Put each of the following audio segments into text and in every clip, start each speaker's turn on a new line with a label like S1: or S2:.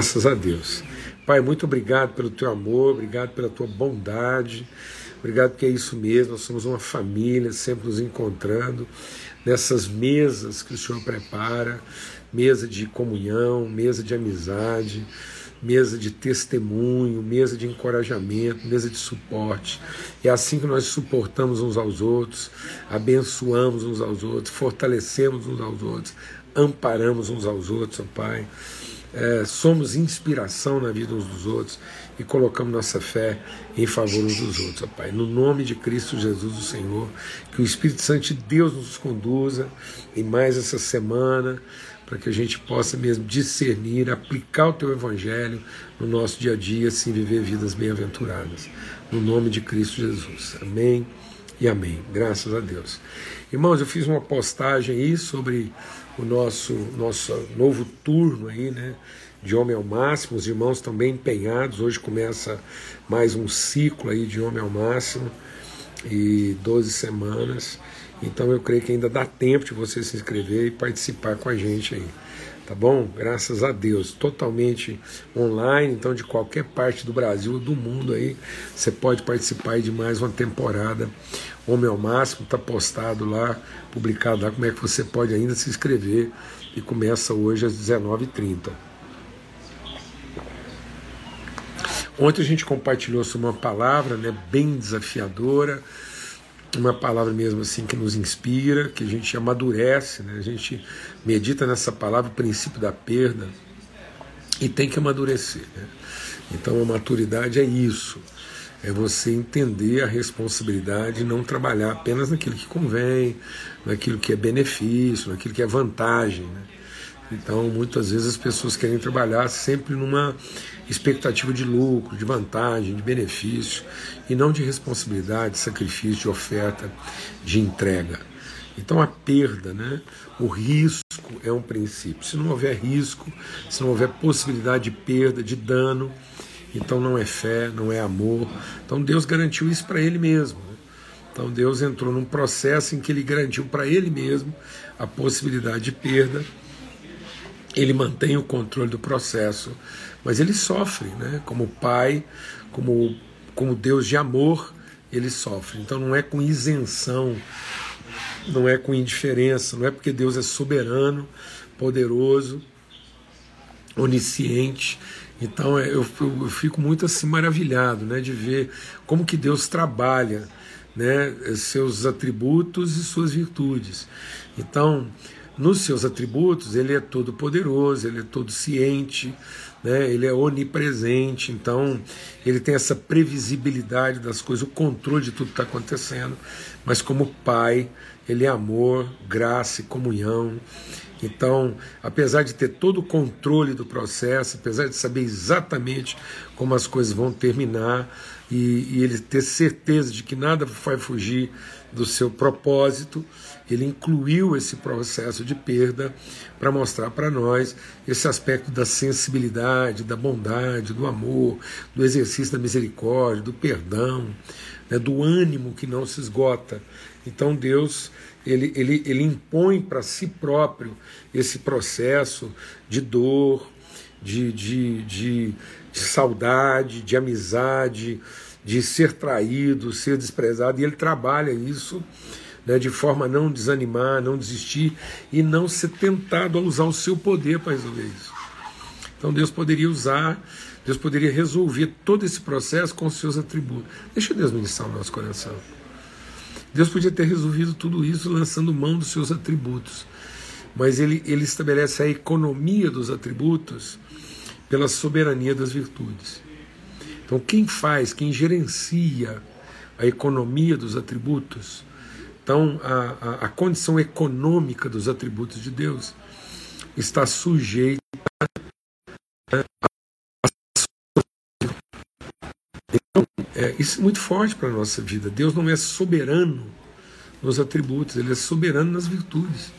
S1: Graças a Deus. Pai, muito obrigado pelo teu amor, obrigado pela tua bondade, obrigado porque é isso mesmo, nós somos uma família, sempre nos encontrando nessas mesas que o Senhor prepara mesa de comunhão, mesa de amizade, mesa de testemunho, mesa de encorajamento, mesa de suporte. É assim que nós suportamos uns aos outros, abençoamos uns aos outros, fortalecemos uns aos outros, amparamos uns aos outros, ó Pai. É, somos inspiração na vida uns dos outros e colocamos nossa fé em favor uns dos outros, ó Pai. No nome de Cristo Jesus, o Senhor, que o Espírito Santo de Deus nos conduza em mais essa semana, para que a gente possa mesmo discernir, aplicar o teu evangelho no nosso dia a dia, assim viver vidas bem-aventuradas. No nome de Cristo Jesus. Amém e amém. Graças a Deus. Irmãos, eu fiz uma postagem aí sobre o nosso nosso novo turno aí, né? De homem ao máximo, os irmãos estão bem empenhados. Hoje começa mais um ciclo aí de homem ao máximo e 12 semanas. Então eu creio que ainda dá tempo de você se inscrever e participar com a gente aí. Tá bom? Graças a Deus. Totalmente online, então de qualquer parte do Brasil ou do mundo aí, você pode participar de mais uma temporada. Homem ao Máximo, está postado lá, publicado lá, como é que você pode ainda se inscrever. E começa hoje às 19h30. Ontem a gente compartilhou sobre uma palavra né, bem desafiadora uma palavra mesmo assim que nos inspira, que a gente amadurece, né? a gente medita nessa palavra, o princípio da perda, e tem que amadurecer. Né? Então a maturidade é isso, é você entender a responsabilidade e não trabalhar apenas naquilo que convém, naquilo que é benefício, naquilo que é vantagem. Né? Então muitas vezes as pessoas querem trabalhar sempre numa expectativa de lucro, de vantagem, de benefício, e não de responsabilidade, de sacrifício, de oferta, de entrega. Então a perda, né, o risco é um princípio. Se não houver risco, se não houver possibilidade de perda, de dano, então não é fé, não é amor. Então Deus garantiu isso para Ele mesmo. Né? Então Deus entrou num processo em que Ele garantiu para Ele mesmo a possibilidade de perda. Ele mantém o controle do processo mas ele sofre, né? Como pai, como, como Deus de amor, ele sofre. Então não é com isenção, não é com indiferença, não é porque Deus é soberano, poderoso, onisciente. Então é, eu, eu fico muito assim maravilhado, né, de ver como que Deus trabalha, né, seus atributos e suas virtudes. Então, nos seus atributos, ele é todo poderoso, ele é todo ciente, né? ele é onipresente, então ele tem essa previsibilidade das coisas, o controle de tudo que está acontecendo, mas como Pai, ele é amor, graça e comunhão. Então, apesar de ter todo o controle do processo, apesar de saber exatamente como as coisas vão terminar e, e ele ter certeza de que nada vai fugir do seu propósito, ele incluiu esse processo de perda para mostrar para nós esse aspecto da sensibilidade, da bondade, do amor, do exercício da misericórdia, do perdão, né, do ânimo que não se esgota. Então Deus ele, ele, ele impõe para si próprio esse processo de dor, de, de, de, de saudade, de amizade, de ser traído, ser desprezado, e ele trabalha isso né, de forma a não desanimar, não desistir e não ser tentado a usar o seu poder para resolver isso. Então Deus poderia usar, Deus poderia resolver todo esse processo com os seus atributos. Deixa Deus ministrar o nosso coração. Deus podia ter resolvido tudo isso lançando mão dos seus atributos, mas ele, ele estabelece a economia dos atributos pela soberania das virtudes. Então, quem faz, quem gerencia a economia dos atributos então, a, a, a condição econômica dos atributos de Deus está sujeita então, é, isso é muito forte para a nossa vida. Deus não é soberano nos atributos, ele é soberano nas virtudes.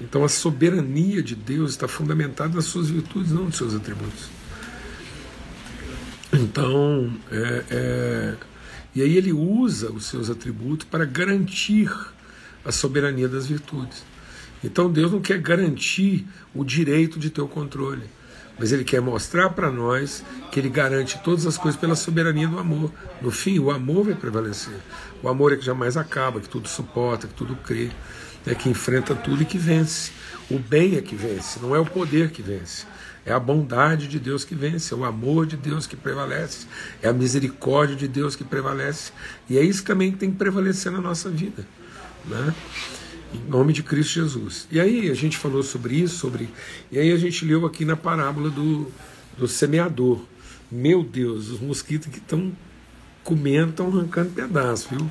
S1: Então a soberania de Deus está fundamentada nas suas virtudes, não nos seus atributos. Então, é, é, e aí ele usa os seus atributos para garantir a soberania das virtudes. Então Deus não quer garantir o direito de ter o controle, mas ele quer mostrar para nós que ele garante todas as coisas pela soberania do amor. No fim, o amor vai prevalecer. O amor é que jamais acaba, que tudo suporta, que tudo crê, é que enfrenta tudo e que vence. O bem é que vence, não é o poder que vence. É a bondade de Deus que vence, é o amor de Deus que prevalece, é a misericórdia de Deus que prevalece. E é isso também que tem que prevalecer na nossa vida. Né? Em nome de Cristo Jesus. E aí a gente falou sobre isso, sobre. E aí a gente leu aqui na parábola do, do semeador. Meu Deus, os mosquitos que estão comendo, estão arrancando pedaço, viu?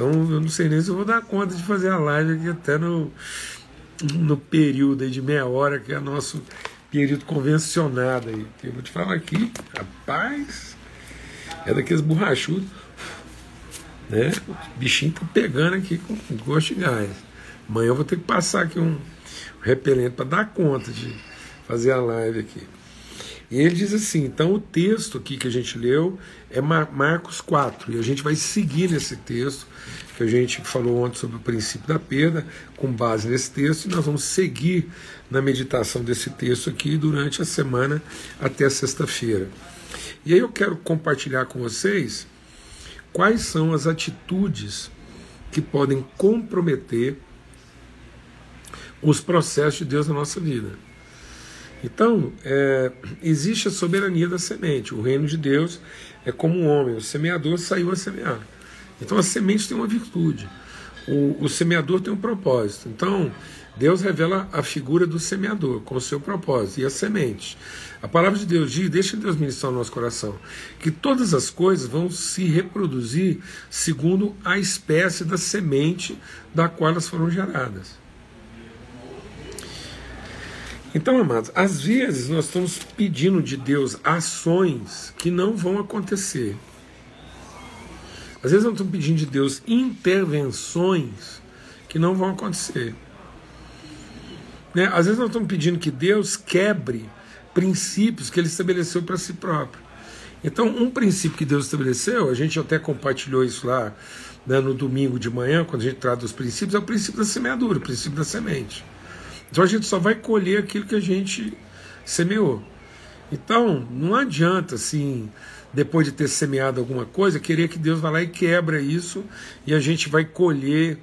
S1: Então eu não sei nem se eu vou dar conta de fazer a live aqui até no, no período de meia hora, que é nosso período convencionado aí. Eu vou te falar aqui, rapaz, é daqueles borrachudos. Né? O bichinho tá pegando aqui com gosto de gás. Amanhã eu vou ter que passar aqui um repelente para dar conta de fazer a live aqui. E ele diz assim: então o texto aqui que a gente leu é Marcos 4, e a gente vai seguir nesse texto que a gente falou ontem sobre o princípio da perda, com base nesse texto, e nós vamos seguir na meditação desse texto aqui durante a semana até sexta-feira. E aí eu quero compartilhar com vocês quais são as atitudes que podem comprometer os processos de Deus na nossa vida. Então, é, existe a soberania da semente. O reino de Deus é como um homem, o semeador saiu a semear. Então, a semente tem uma virtude, o, o semeador tem um propósito. Então, Deus revela a figura do semeador com o seu propósito e a semente. A palavra de Deus diz, deixa Deus ministrar no nosso coração, que todas as coisas vão se reproduzir segundo a espécie da semente da qual elas foram geradas. Então, amados, às vezes nós estamos pedindo de Deus ações que não vão acontecer. Às vezes nós estamos pedindo de Deus intervenções que não vão acontecer. Né? Às vezes nós estamos pedindo que Deus quebre princípios que ele estabeleceu para si próprio. Então, um princípio que Deus estabeleceu, a gente até compartilhou isso lá né, no domingo de manhã, quando a gente trata dos princípios, é o princípio da semeadura, o princípio da semente. Então a gente só vai colher aquilo que a gente semeou. Então, não adianta assim, depois de ter semeado alguma coisa, querer que Deus vá lá e quebra isso e a gente vai colher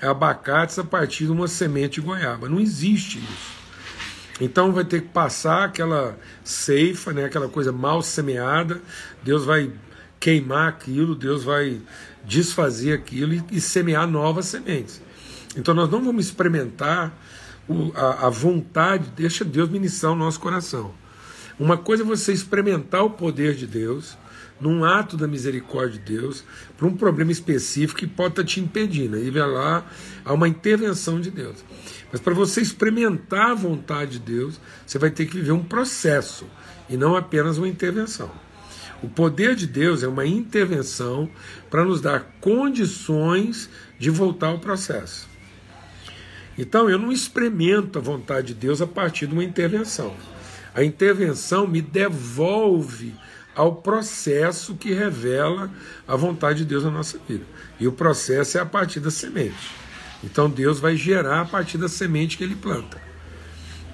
S1: abacates a partir de uma semente de goiaba. Não existe isso. Então vai ter que passar aquela ceifa, né, aquela coisa mal semeada, Deus vai queimar aquilo, Deus vai desfazer aquilo e, e semear novas sementes. Então nós não vamos experimentar a, a vontade, deixa Deus ministrar o nosso coração. Uma coisa é você experimentar o poder de Deus, num ato da misericórdia de Deus, para um problema específico que pode estar te impedindo. Aí vai lá, há uma intervenção de Deus. Mas para você experimentar a vontade de Deus, você vai ter que viver um processo e não apenas uma intervenção. O poder de Deus é uma intervenção para nos dar condições de voltar ao processo. Então eu não experimento a vontade de Deus a partir de uma intervenção. A intervenção me devolve ao processo que revela a vontade de Deus na nossa vida. E o processo é a partir da semente. Então Deus vai gerar a partir da semente que ele planta.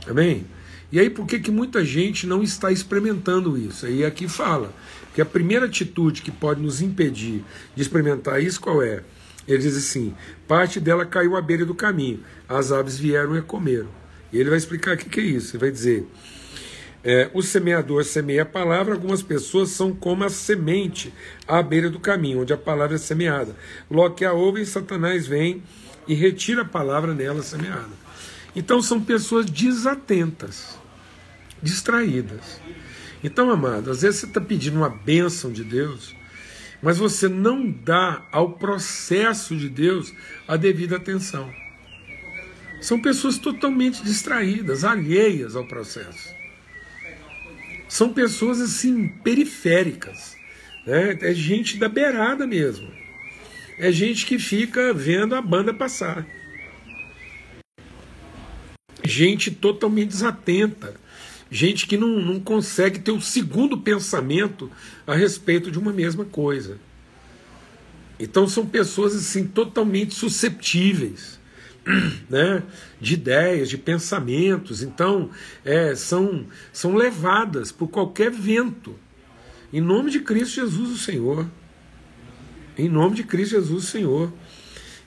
S1: Amém? E aí por que, que muita gente não está experimentando isso? Aí aqui fala que a primeira atitude que pode nos impedir de experimentar isso qual é? Ele diz assim: parte dela caiu à beira do caminho, as aves vieram e comeram. E ele vai explicar o que, é isso. Ele vai dizer: é, o semeador semeia a palavra, algumas pessoas são como a semente à beira do caminho, onde a palavra é semeada. Logo que a ouvem, Satanás vem e retira a palavra nela semeada. Então são pessoas desatentas, distraídas. Então, amado, às vezes você está pedindo uma bênção de Deus mas você não dá ao processo de Deus a devida atenção. São pessoas totalmente distraídas, alheias ao processo. São pessoas assim periféricas, né? é gente da beirada mesmo. É gente que fica vendo a banda passar. Gente totalmente desatenta gente que não, não consegue ter o um segundo pensamento a respeito de uma mesma coisa. Então são pessoas assim totalmente susceptíveis, né, de ideias, de pensamentos. Então, é, são, são levadas por qualquer vento. Em nome de Cristo Jesus, o Senhor. Em nome de Cristo Jesus, o Senhor.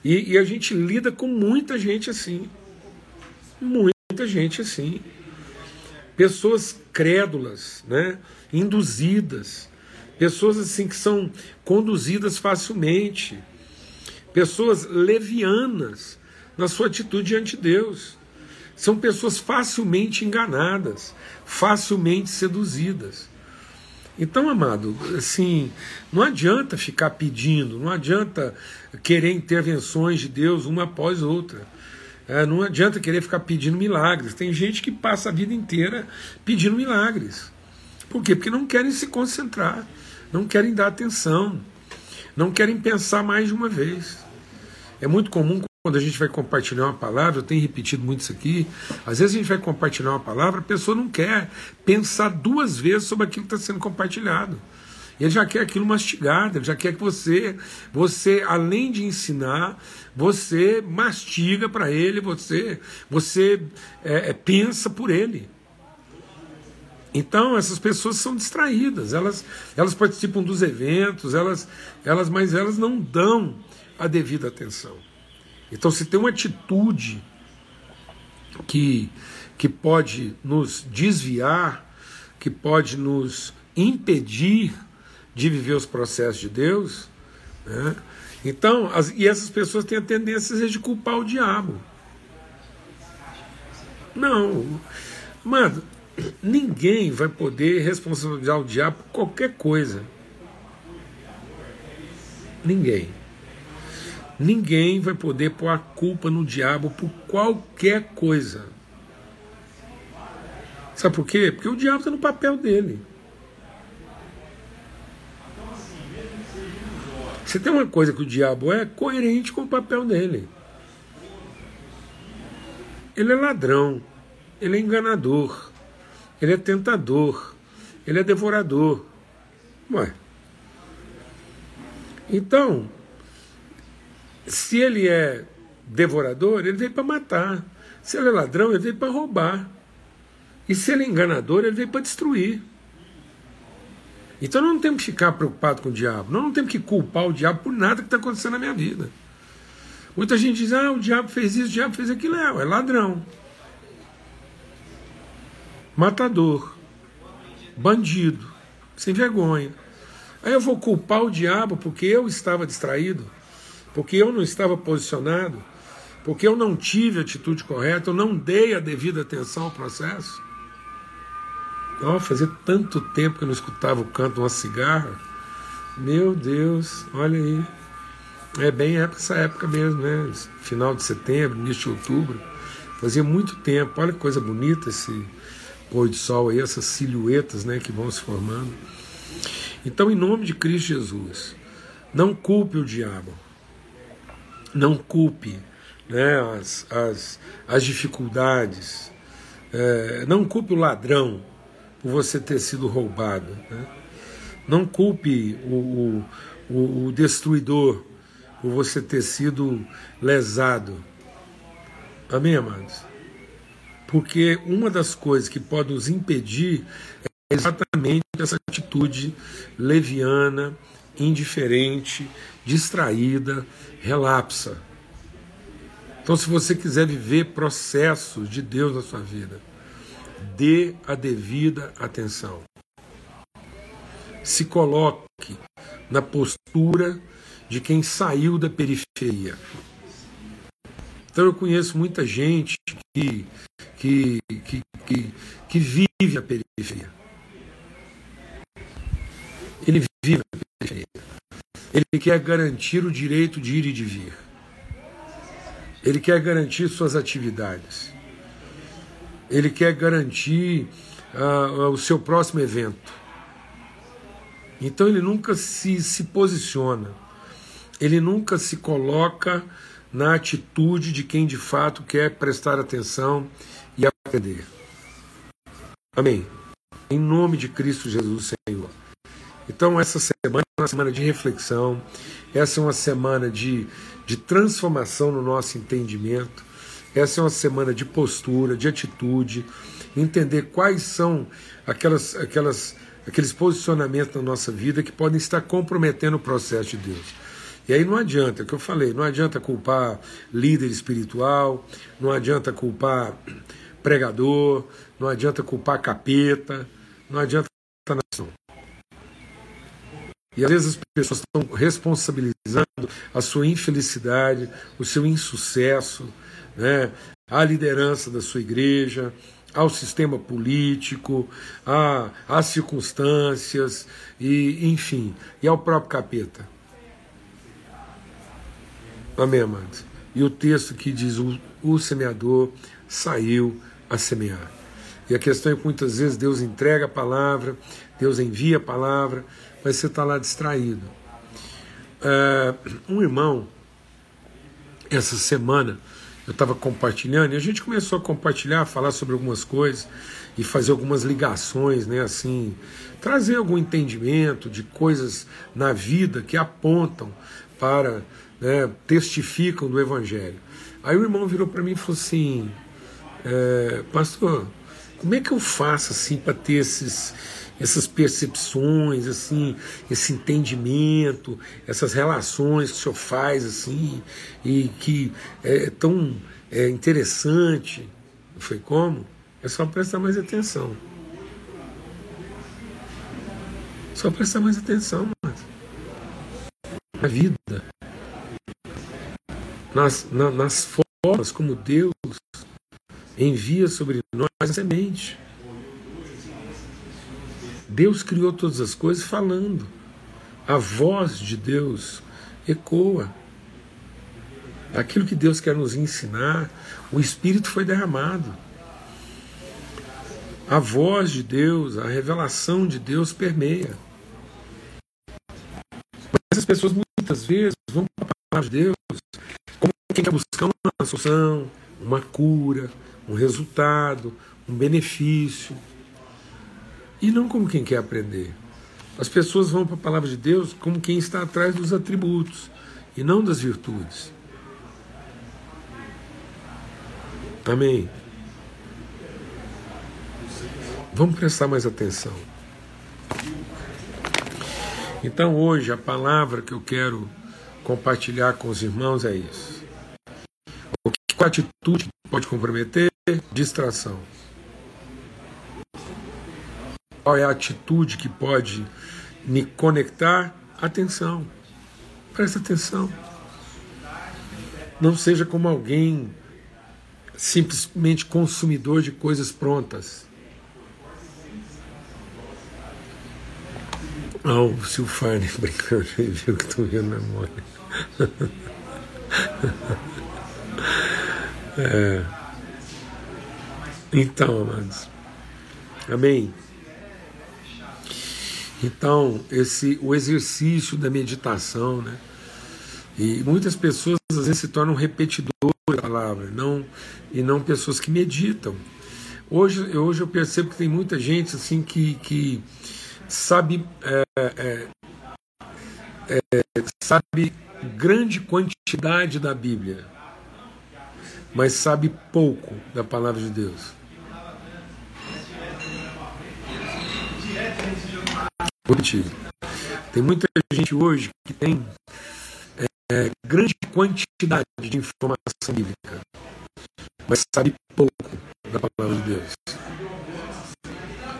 S1: E, e a gente lida com muita gente assim. Muita gente assim. Pessoas crédulas, né, induzidas. Pessoas assim que são conduzidas facilmente. Pessoas levianas na sua atitude diante de Deus. São pessoas facilmente enganadas, facilmente seduzidas. Então, amado, assim, não adianta ficar pedindo, não adianta querer intervenções de Deus uma após outra. É, não adianta querer ficar pedindo milagres. Tem gente que passa a vida inteira pedindo milagres. Por quê? Porque não querem se concentrar, não querem dar atenção, não querem pensar mais de uma vez. É muito comum quando a gente vai compartilhar uma palavra, eu tenho repetido muito isso aqui, às vezes a gente vai compartilhar uma palavra, a pessoa não quer pensar duas vezes sobre aquilo que está sendo compartilhado. Ele já quer aquilo mastigado, ele já quer que você, você além de ensinar, você mastiga para ele, você, você é, é, pensa por ele. Então essas pessoas são distraídas, elas, elas participam dos eventos, elas, elas, mas elas não dão a devida atenção. Então, se tem uma atitude que, que pode nos desviar, que pode nos impedir de viver os processos de Deus, né? então, as, e essas pessoas têm a tendência de culpar o diabo. Não, mano, ninguém vai poder responsabilizar o diabo por qualquer coisa. Ninguém. Ninguém vai poder pôr a culpa no diabo por qualquer coisa. Sabe por quê? Porque o diabo está no papel dele. Você tem uma coisa que o diabo é coerente com o papel dele. Ele é ladrão, ele é enganador, ele é tentador, ele é devorador. Ué. Então, se ele é devorador, ele veio para matar. Se ele é ladrão, ele veio para roubar. E se ele é enganador, ele veio para destruir. Então não temos que ficar preocupado com o diabo. Nós não temos que culpar o diabo por nada que está acontecendo na minha vida. Muita gente diz, ah, o diabo fez isso, o diabo fez aquilo. É, é ladrão. Matador. Bandido. Sem vergonha. Aí eu vou culpar o diabo porque eu estava distraído porque eu não estava posicionado, porque eu não tive a atitude correta, eu não dei a devida atenção ao processo. Oh, fazia tanto tempo que eu não escutava o canto de uma cigarra. Meu Deus, olha aí. É bem essa época mesmo, né? Final de setembro, início de outubro. Fazia muito tempo. Olha que coisa bonita esse pôr de sol aí, essas silhuetas né, que vão se formando. Então, em nome de Cristo Jesus, não culpe o diabo não culpe né, as, as, as dificuldades, é, não culpe o ladrão por você ter sido roubado, né? não culpe o, o, o destruidor por você ter sido lesado. Amém, amados? Porque uma das coisas que pode nos impedir é exatamente essa atitude leviana, indiferente, distraída, relapsa. Então, se você quiser viver processos de Deus na sua vida, dê a devida atenção. Se coloque na postura de quem saiu da periferia. Então eu conheço muita gente que, que, que, que, que vive na periferia. Ele vive na periferia. Ele quer garantir o direito de ir e de vir. Ele quer garantir suas atividades. Ele quer garantir uh, o seu próximo evento. Então ele nunca se, se posiciona. Ele nunca se coloca na atitude de quem de fato quer prestar atenção e aprender. Amém. Em nome de Cristo Jesus, Senhor. Então, essa semana é uma semana de reflexão, essa é uma semana de, de transformação no nosso entendimento, Essa é uma semana de postura, de atitude, entender quais são aquelas, aquelas, aqueles posicionamentos na nossa vida que podem estar comprometendo o processo de Deus. E aí não adianta, é o que eu falei, não adianta culpar líder espiritual, não adianta culpar pregador, não adianta culpar capeta, não adianta nação. E às vezes as pessoas estão responsabilizando a sua infelicidade, o seu insucesso, né, a liderança da sua igreja, ao sistema político, a, às circunstâncias, e enfim, e ao próprio capeta. Amém, amados? E o texto que diz: o, o semeador saiu a semear. E a questão é que muitas vezes Deus entrega a palavra, Deus envia a palavra, mas você está lá distraído. É, um irmão, essa semana, eu estava compartilhando e a gente começou a compartilhar, falar sobre algumas coisas e fazer algumas ligações, né, assim, trazer algum entendimento de coisas na vida que apontam para, né, testificam do Evangelho. Aí o irmão virou para mim e falou assim, é, pastor, como é que eu faço assim para ter esses essas percepções, assim, esse entendimento, essas relações que o senhor faz, assim, e que é tão é, interessante. Foi como? É só prestar mais atenção. Só prestar mais atenção, mas na vida, nas, na, nas formas como Deus envia sobre nós a semente. Deus criou todas as coisas falando. A voz de Deus ecoa. Aquilo que Deus quer nos ensinar, o Espírito foi derramado. A voz de Deus, a revelação de Deus permeia. Mas as pessoas muitas vezes vão para a palavra de Deus como quem quer buscar uma solução, uma cura, um resultado, um benefício e não como quem quer aprender. As pessoas vão para a palavra de Deus como quem está atrás dos atributos e não das virtudes. Amém. Vamos prestar mais atenção. Então, hoje, a palavra que eu quero compartilhar com os irmãos é isso. O que a atitude pode comprometer? Distração. Qual é a atitude que pode me conectar? Atenção. Presta atenção. Não seja como alguém simplesmente consumidor de coisas prontas. Oh, o Silfarne brincando, viu que estou vendo memória. é. Então, amados. Amém. Então, esse o exercício da meditação, né? E muitas pessoas às vezes se tornam repetidores da palavra, não e não pessoas que meditam. Hoje, hoje eu percebo que tem muita gente assim que, que sabe é, é, é, sabe grande quantidade da Bíblia, mas sabe pouco da palavra de Deus. Repetir. Tem muita gente hoje que tem é, grande quantidade de informação bíblica, mas sabe pouco da palavra de Deus.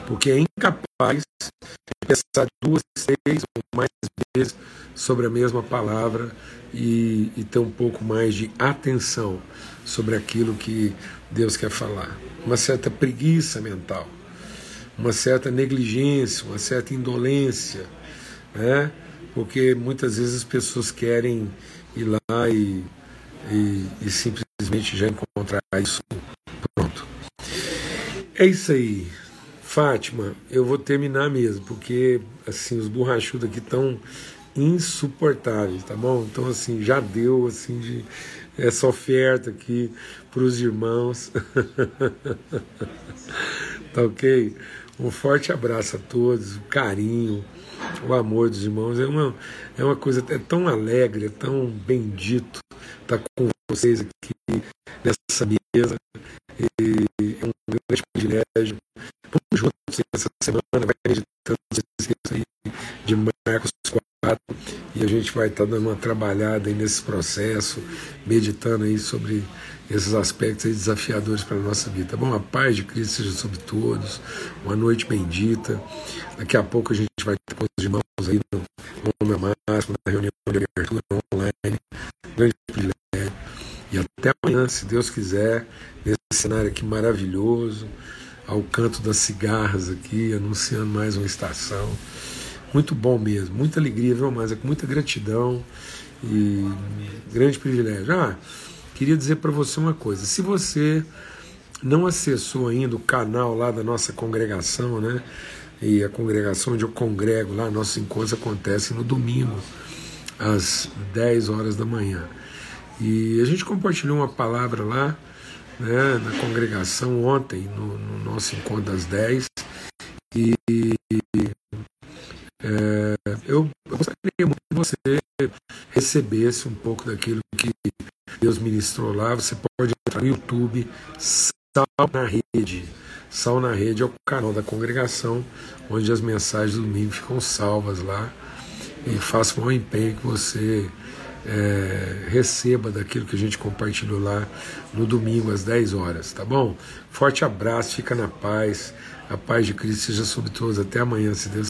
S1: Porque é incapaz de pensar duas, três ou mais vezes sobre a mesma palavra e, e ter um pouco mais de atenção sobre aquilo que Deus quer falar. Uma certa preguiça mental uma certa negligência, uma certa indolência, né? porque muitas vezes as pessoas querem ir lá e, e, e simplesmente já encontrar isso pronto. É isso aí. Fátima, eu vou terminar mesmo, porque assim os borrachudos aqui estão insuportáveis, tá bom? Então assim, já deu assim de essa oferta aqui para os irmãos. tá ok? Um forte abraço a todos, o carinho, o amor dos irmãos. É uma, é uma coisa é tão alegre, é tão bendito estar com vocês aqui nessa mesa. E é um grande privilégio. Vamos juntos essa semana, vai esse aí de Marcos 4 e a gente vai estar dando uma trabalhada aí nesse processo, meditando aí sobre esses aspectos desafiadores para a nossa vida. Tá bom? A paz de Cristo seja sobre todos, uma noite bendita. Daqui a pouco a gente vai ter com os irmãos aí no nome máximo, na reunião de abertura online. Grande privilégio. E até amanhã, se Deus quiser, nesse cenário aqui maravilhoso, ao canto das cigarras aqui, anunciando mais uma estação. Muito bom mesmo, muita alegria, viu, mas é com muita gratidão e grande privilégio. Ah, queria dizer para você uma coisa: se você não acessou ainda o canal lá da nossa congregação, né? E a congregação onde eu congrego lá, nossos encontros acontecem no domingo, às 10 horas da manhã. E a gente compartilhou uma palavra lá, né, na congregação ontem, no, no nosso encontro das 10. E é, eu, eu gostaria muito que você recebesse um pouco daquilo que Deus ministrou lá. Você pode entrar no YouTube, Sal na Rede. Sal na Rede é o canal da congregação, onde as mensagens do domingo ficam salvas lá. E faça um empenho que você é, receba daquilo que a gente compartilhou lá no domingo às 10 horas, tá bom? Forte abraço, fica na paz. A paz de Cristo seja sobre todos. Até amanhã, se Deus